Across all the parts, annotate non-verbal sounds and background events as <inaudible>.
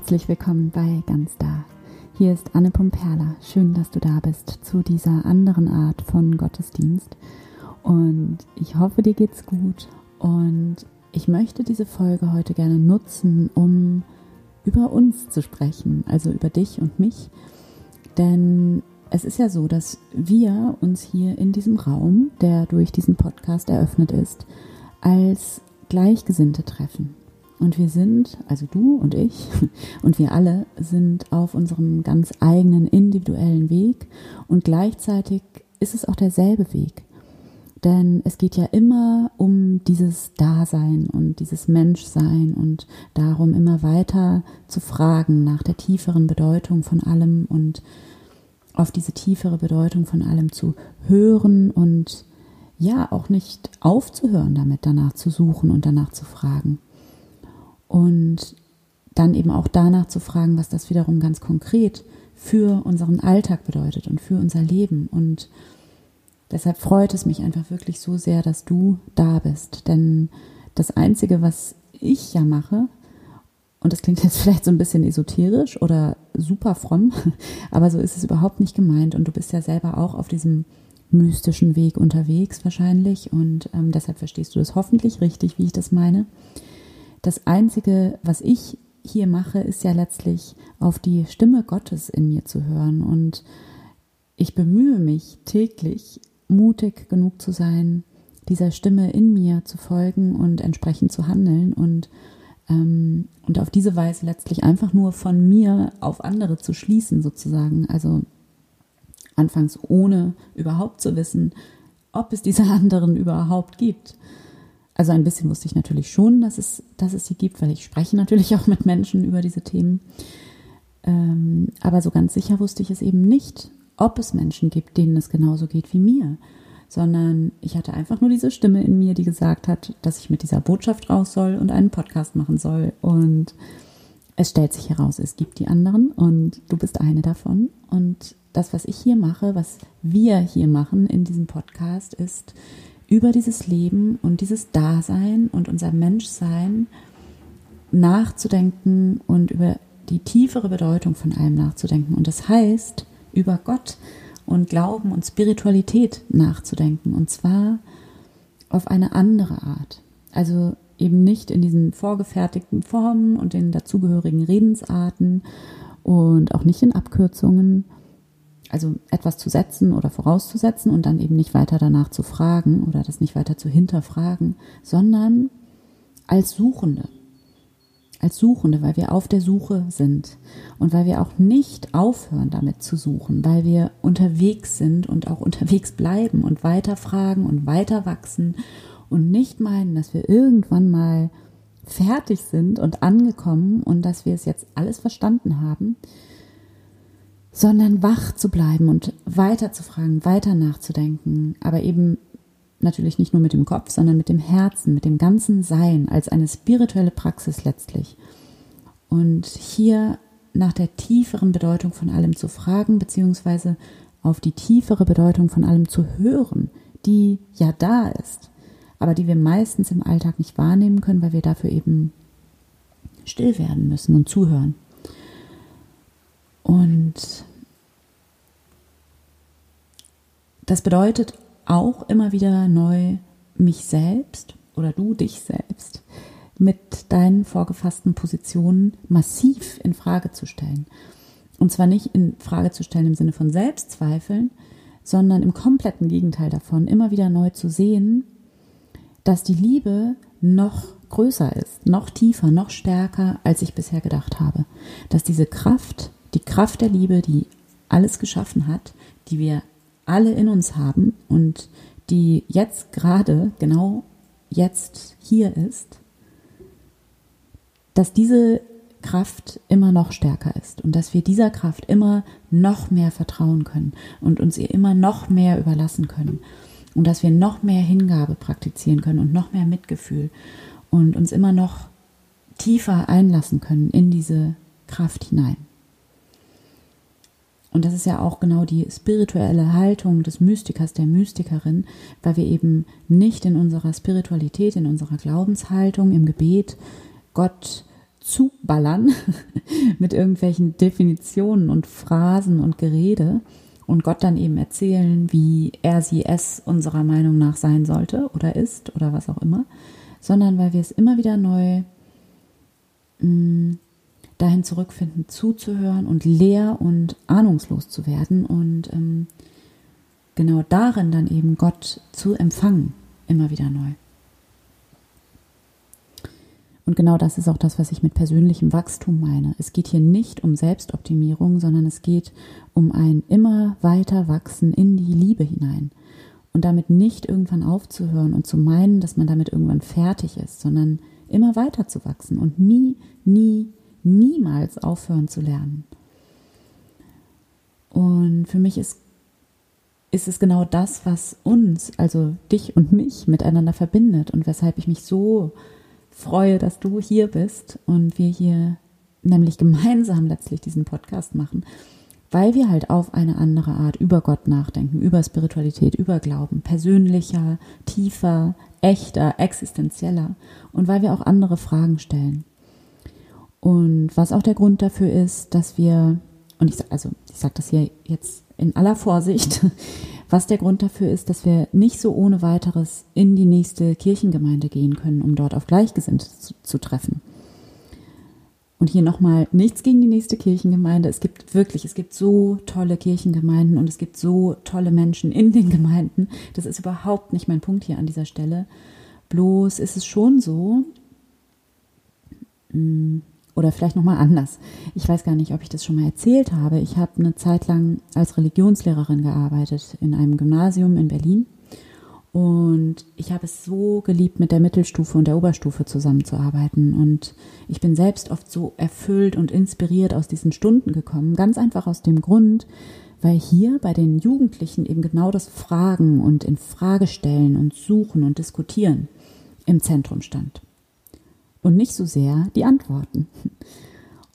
Herzlich willkommen bei Ganz Da. Hier ist Anne Pumperla. Schön, dass du da bist zu dieser anderen Art von Gottesdienst. Und ich hoffe, dir geht's gut. Und ich möchte diese Folge heute gerne nutzen, um über uns zu sprechen, also über dich und mich. Denn es ist ja so, dass wir uns hier in diesem Raum, der durch diesen Podcast eröffnet ist, als Gleichgesinnte treffen. Und wir sind, also du und ich <laughs> und wir alle sind auf unserem ganz eigenen individuellen Weg und gleichzeitig ist es auch derselbe Weg. Denn es geht ja immer um dieses Dasein und dieses Menschsein und darum, immer weiter zu fragen nach der tieferen Bedeutung von allem und auf diese tiefere Bedeutung von allem zu hören und ja, auch nicht aufzuhören damit, danach zu suchen und danach zu fragen. Und dann eben auch danach zu fragen, was das wiederum ganz konkret für unseren Alltag bedeutet und für unser Leben und Deshalb freut es mich einfach wirklich so sehr, dass du da bist. Denn das Einzige, was ich ja mache, und das klingt <laughs> jetzt vielleicht so ein bisschen esoterisch oder super fromm, <laughs> aber so ist es überhaupt nicht gemeint. Und du bist ja selber auch auf diesem mystischen Weg unterwegs wahrscheinlich. Und ähm, deshalb verstehst du das hoffentlich richtig, wie ich das meine. Das Einzige, was ich hier mache, ist ja letztlich auf die Stimme Gottes in mir zu hören. Und ich bemühe mich täglich mutig genug zu sein, dieser Stimme in mir zu folgen und entsprechend zu handeln und, ähm, und auf diese Weise letztlich einfach nur von mir auf andere zu schließen, sozusagen. Also anfangs ohne überhaupt zu wissen, ob es diese <laughs> anderen überhaupt gibt. Also ein bisschen wusste ich natürlich schon, dass es, dass es sie gibt, weil ich spreche natürlich auch mit Menschen über diese Themen. Ähm, aber so ganz sicher wusste ich es eben nicht ob es Menschen gibt, denen es genauso geht wie mir, sondern ich hatte einfach nur diese Stimme in mir, die gesagt hat, dass ich mit dieser Botschaft raus soll und einen Podcast machen soll. Und es stellt sich heraus, es gibt die anderen und du bist eine davon. Und das, was ich hier mache, was wir hier machen in diesem Podcast, ist über dieses Leben und dieses Dasein und unser Menschsein nachzudenken und über die tiefere Bedeutung von allem nachzudenken. Und das heißt, über Gott und Glauben und Spiritualität nachzudenken. Und zwar auf eine andere Art. Also eben nicht in diesen vorgefertigten Formen und den dazugehörigen Redensarten und auch nicht in Abkürzungen. Also etwas zu setzen oder vorauszusetzen und dann eben nicht weiter danach zu fragen oder das nicht weiter zu hinterfragen, sondern als Suchende. Als Suchende, weil wir auf der Suche sind und weil wir auch nicht aufhören damit zu suchen, weil wir unterwegs sind und auch unterwegs bleiben und weiter fragen und weiter wachsen und nicht meinen, dass wir irgendwann mal fertig sind und angekommen und dass wir es jetzt alles verstanden haben, sondern wach zu bleiben und weiter zu fragen, weiter nachzudenken, aber eben natürlich nicht nur mit dem Kopf, sondern mit dem Herzen, mit dem ganzen Sein, als eine spirituelle Praxis letztlich. Und hier nach der tieferen Bedeutung von allem zu fragen, beziehungsweise auf die tiefere Bedeutung von allem zu hören, die ja da ist, aber die wir meistens im Alltag nicht wahrnehmen können, weil wir dafür eben still werden müssen und zuhören. Und das bedeutet auch immer wieder neu mich selbst oder du dich selbst mit deinen vorgefassten Positionen massiv in Frage zu stellen. Und zwar nicht in Frage zu stellen im Sinne von Selbstzweifeln, sondern im kompletten Gegenteil davon, immer wieder neu zu sehen, dass die Liebe noch größer ist, noch tiefer, noch stärker, als ich bisher gedacht habe. Dass diese Kraft, die Kraft der Liebe, die alles geschaffen hat, die wir alle in uns haben und die jetzt gerade, genau jetzt hier ist, dass diese Kraft immer noch stärker ist und dass wir dieser Kraft immer noch mehr vertrauen können und uns ihr immer noch mehr überlassen können und dass wir noch mehr Hingabe praktizieren können und noch mehr Mitgefühl und uns immer noch tiefer einlassen können in diese Kraft hinein. Und das ist ja auch genau die spirituelle Haltung des Mystikers, der Mystikerin, weil wir eben nicht in unserer Spiritualität, in unserer Glaubenshaltung, im Gebet Gott zuballern <laughs> mit irgendwelchen Definitionen und Phrasen und Gerede und Gott dann eben erzählen, wie er sie es unserer Meinung nach sein sollte oder ist oder was auch immer, sondern weil wir es immer wieder neu mh, mm, dahin zurückfinden, zuzuhören und leer und ahnungslos zu werden und ähm, genau darin dann eben Gott zu empfangen, immer wieder neu. Und genau das ist auch das, was ich mit persönlichem Wachstum meine. Es geht hier nicht um Selbstoptimierung, sondern es geht um ein immer weiter Wachsen in die Liebe hinein. Und damit nicht irgendwann aufzuhören und zu meinen, dass man damit irgendwann fertig ist, sondern immer weiter zu wachsen und nie, nie, niemals aufhören zu lernen. Und für mich ist, ist es genau das, was uns, also dich und mich, miteinander verbindet und weshalb ich mich so freue, dass du hier bist und wir hier nämlich gemeinsam letztlich diesen Podcast machen, weil wir halt auf eine andere Art über Gott nachdenken, über Spiritualität, über Glauben, persönlicher, tiefer, echter, existenzieller und weil wir auch andere Fragen stellen. Und was auch der Grund dafür ist, dass wir, und ich, also ich sage das hier jetzt in aller Vorsicht, <laughs> was der Grund dafür ist, dass wir nicht so ohne weiteres in die nächste Kirchengemeinde gehen können, um dort auf Gleichgesinnte zu, zu treffen. Und hier nochmal nichts gegen die nächste Kirchengemeinde. Es gibt wirklich, es gibt so tolle Kirchengemeinden und es gibt so tolle Menschen in den Gemeinden. Das ist überhaupt nicht mein Punkt hier an dieser Stelle. Bloß ist es schon so, hm, oder vielleicht nochmal anders. Ich weiß gar nicht, ob ich das schon mal erzählt habe. Ich habe eine Zeit lang als Religionslehrerin gearbeitet in einem Gymnasium in Berlin. Und ich habe es so geliebt, mit der Mittelstufe und der Oberstufe zusammenzuarbeiten. Und ich bin selbst oft so erfüllt und inspiriert aus diesen Stunden gekommen. Ganz einfach aus dem Grund, weil hier bei den Jugendlichen eben genau das Fragen und in Frage stellen und suchen und diskutieren im Zentrum stand und nicht so sehr die Antworten.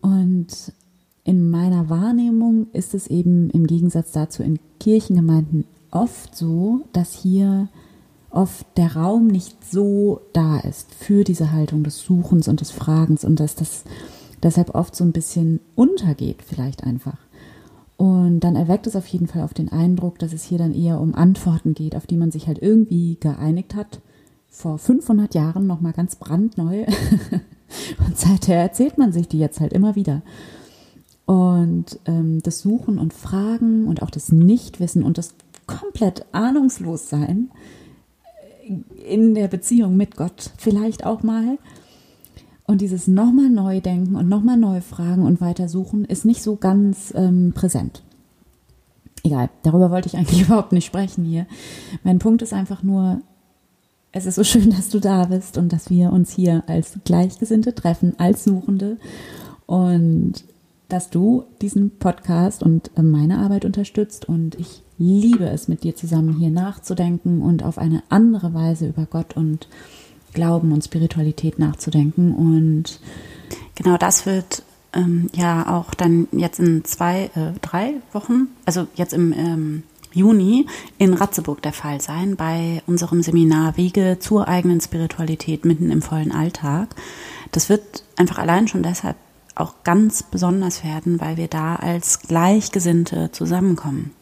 Und in meiner Wahrnehmung ist es eben im Gegensatz dazu in Kirchengemeinden oft so, dass hier oft der Raum nicht so da ist für diese Haltung des Suchens und des Fragens und dass das deshalb oft so ein bisschen untergeht, vielleicht einfach. Und dann erweckt es auf jeden Fall auf den Eindruck, dass es hier dann eher um Antworten geht, auf die man sich halt irgendwie geeinigt hat vor 500 Jahren noch mal ganz brandneu. <laughs> und seither erzählt man sich die jetzt halt immer wieder. Und ähm, das Suchen und Fragen und auch das Nichtwissen und das komplett Ahnungslossein in der Beziehung mit Gott vielleicht auch mal. Und dieses nochmal neu denken und nochmal neu fragen und weiter suchen ist nicht so ganz ähm, präsent. Egal, darüber wollte ich eigentlich <laughs> überhaupt nicht sprechen hier. Mein Punkt ist einfach nur, es ist so schön, dass du da bist und dass wir uns hier als Gleichgesinnte treffen, als Suchende. Und dass du diesen Podcast und äh, meine Arbeit unterstützt. Und ich liebe es, mit dir zusammen hier nachzudenken und auf eine andere Weise über Gott und Glauben und Spiritualität nachzudenken. Und genau das wird ähm, ja auch dann jetzt in zwei, äh, drei Wochen, also jetzt im ähm, Juni in Ratzeburg der Fall sein bei unserem Seminar Wege zur eigenen Spiritualität mitten im vollen Alltag. Das wird einfach allein schon deshalb auch ganz besonders werden, weil wir da als Gleichgesinnte zusammenkommen.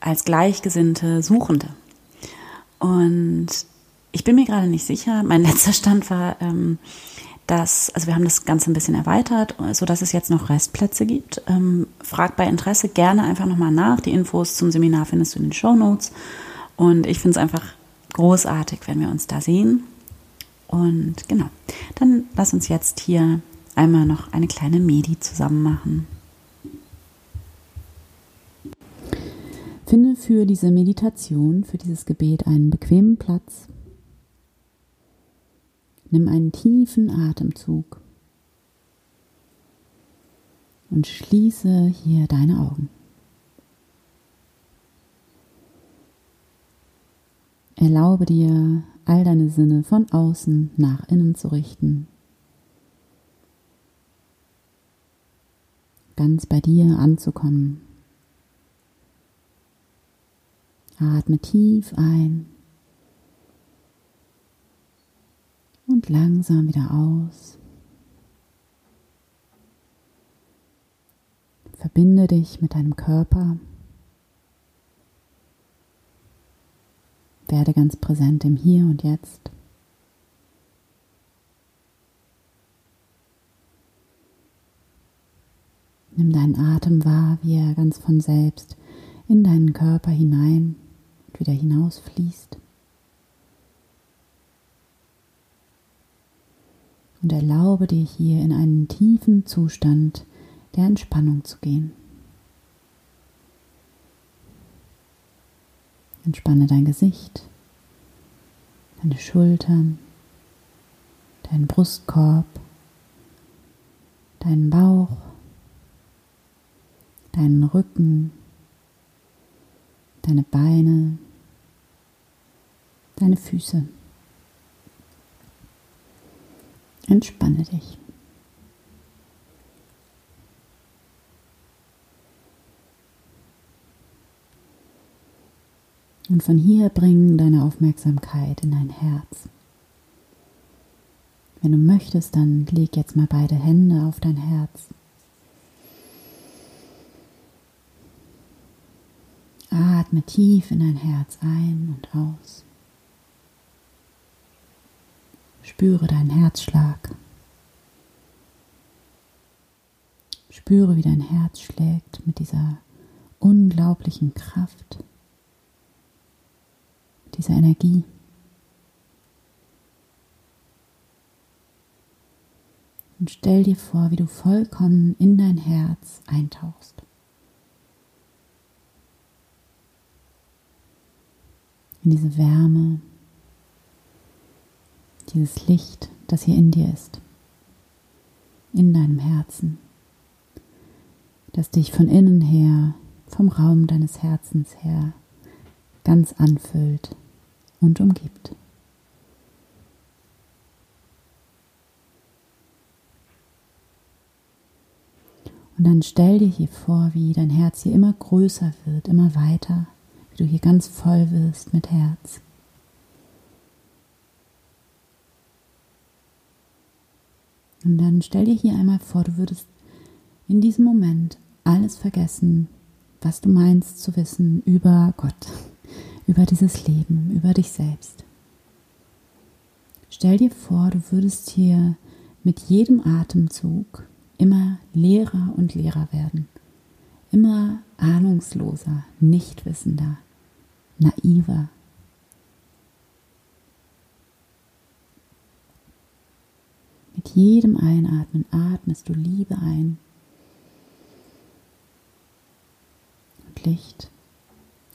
Als Gleichgesinnte Suchende. Und ich bin mir gerade nicht sicher, mein <laughs> letzter Stand war, ähm, dass, also wir haben das Ganze ein bisschen erweitert, so dass es jetzt noch Restplätze gibt. Ähm, frag bei Interesse gerne einfach nochmal nach. Die Infos zum Seminar findest du in den Show Notes. Und ich finde es einfach großartig, wenn wir uns da sehen. Und genau, dann lass uns jetzt hier einmal noch eine kleine Medi zusammen machen. Finde für diese Meditation, für dieses Gebet einen bequemen Platz Nimm einen tiefen Atemzug und schließe hier deine Augen. Erlaube dir, all deine Sinne von außen nach innen zu richten. Ganz bei dir anzukommen. Atme tief ein und langsam wieder aus. Verbinde dich mit deinem Körper. Werde ganz präsent im Hier und Jetzt. Nimm deinen Atem wahr, wie er ganz von selbst in deinen Körper hinein und wieder hinausfließt. Und erlaube dir hier in einen tiefen Zustand der Entspannung zu gehen. Entspanne dein Gesicht, deine Schultern, deinen Brustkorb, deinen Bauch, deinen Rücken, deine Beine, deine Füße. Entspanne dich. Und von hier bringen deine Aufmerksamkeit in dein Herz. Wenn du möchtest, dann leg jetzt mal beide Hände auf dein Herz. Atme tief in dein Herz ein und aus. Spüre deinen Herzschlag. Spüre, wie dein Herz schlägt mit dieser unglaublichen Kraft dieser Energie. Und stell dir vor, wie du vollkommen in dein Herz eintauchst. In diese Wärme, dieses Licht, das hier in dir ist, in deinem Herzen, das dich von innen her, vom Raum deines Herzens her ganz anfüllt und umgibt. Und dann stell dir hier vor, wie dein Herz hier immer größer wird, immer weiter, wie du hier ganz voll wirst mit Herz. Und dann stell dir hier einmal vor, du würdest in diesem Moment alles vergessen, was du meinst zu wissen über Gott, <laughs> über dieses Leben, über dich selbst. Stell dir vor, du würdest hier mit jedem Atemzug immer leerer und leerer werden, immer ahnungsloser, nichtwissender, naiver. Mit jedem Einatmen atmest du Liebe ein und Licht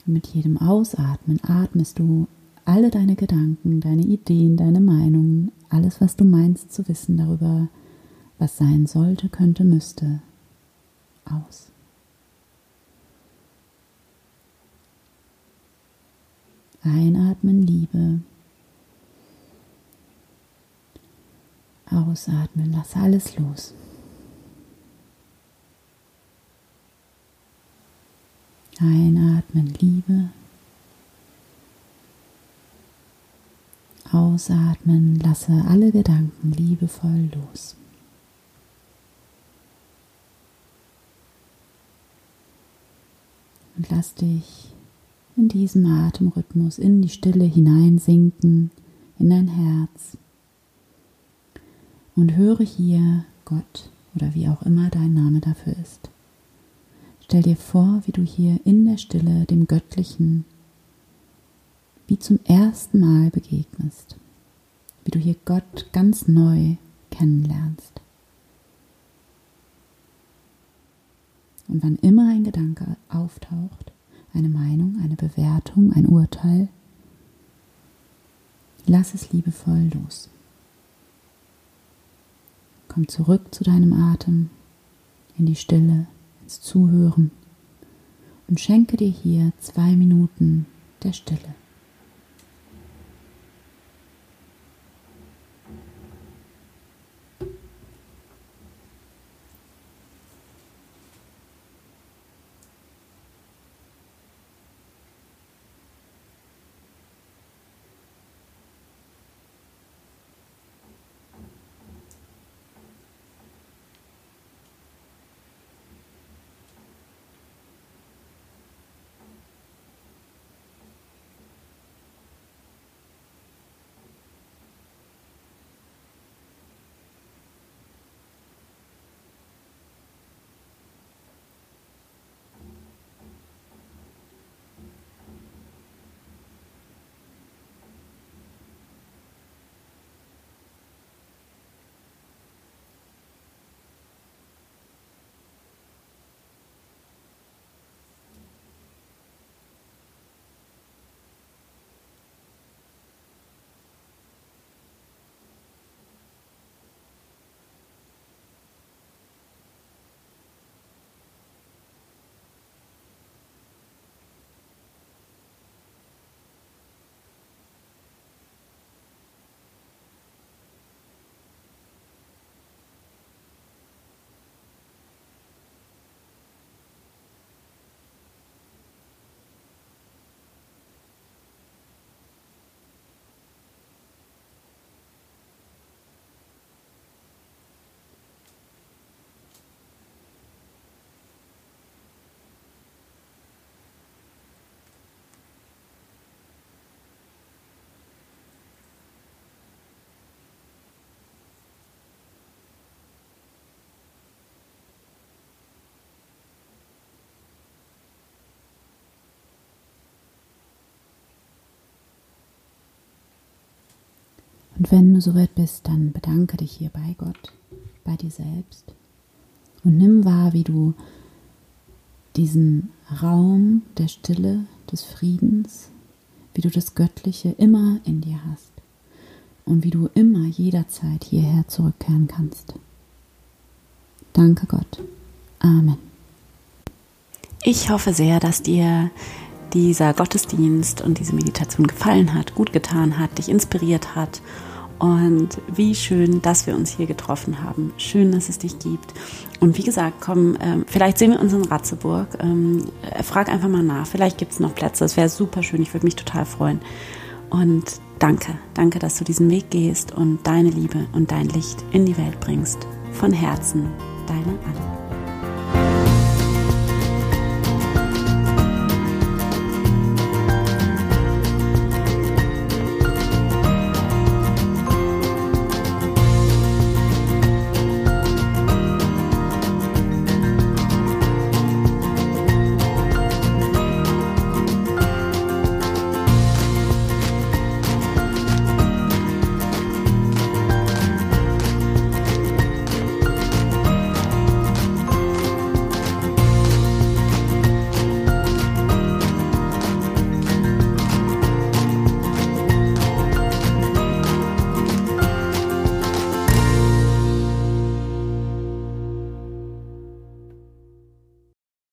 mit jedem Ausatmen atmest du alle deine Gedanken, deine Ideen, deine Meinungen, alles, was du meinst zu wissen darüber, was sein sollte, könnte, müsste, aus. Einatmen Liebe. Ausatmen, lass alles los. Einatmen Liebe. Ausatmen, lasse alle Gedanken liebevoll los. Und lass dich in diesem Atemrhythmus in die Stille hineinsinken, in dein Herz. Und höre hier Gott oder wie auch immer dein Name dafür ist. Stell dir vor, wie du hier in der Stille dem Göttlichen wie zum ersten Mal begegnest, wie du hier Gott ganz neu kennenlernst. Und wann immer ein Gedanke auftaucht, eine Meinung, eine Bewertung, ein Urteil, lass es liebevoll los. Komm zurück zu deinem Atem, in die Stille, ins Zuhören und schenke dir hier zwei Minuten der Stille. Und wenn du soweit bist, dann bedanke dich hier bei Gott, bei dir selbst und nimm wahr, wie du diesen Raum der Stille, des Friedens, wie du das Göttliche immer in dir hast und wie du immer jederzeit hierher zurückkehren kannst. Danke Gott. Amen. Ich hoffe sehr, dass dir dieser Gottesdienst und diese Meditation gefallen hat, gut getan hat, dich inspiriert hat. Und wie schön, dass wir uns hier getroffen haben. Schön, dass es dich gibt. Und wie gesagt, komm, ähm, vielleicht sehen wir uns in Ratzeburg. Ähm, frag einfach mal nach. Vielleicht gibt es noch Plätze. Es wäre super schön. Ich würde mich total freuen. Und danke, danke, dass du diesen Weg gehst und deine Liebe und dein Licht in die Welt bringst. Von Herzen, deine Anne.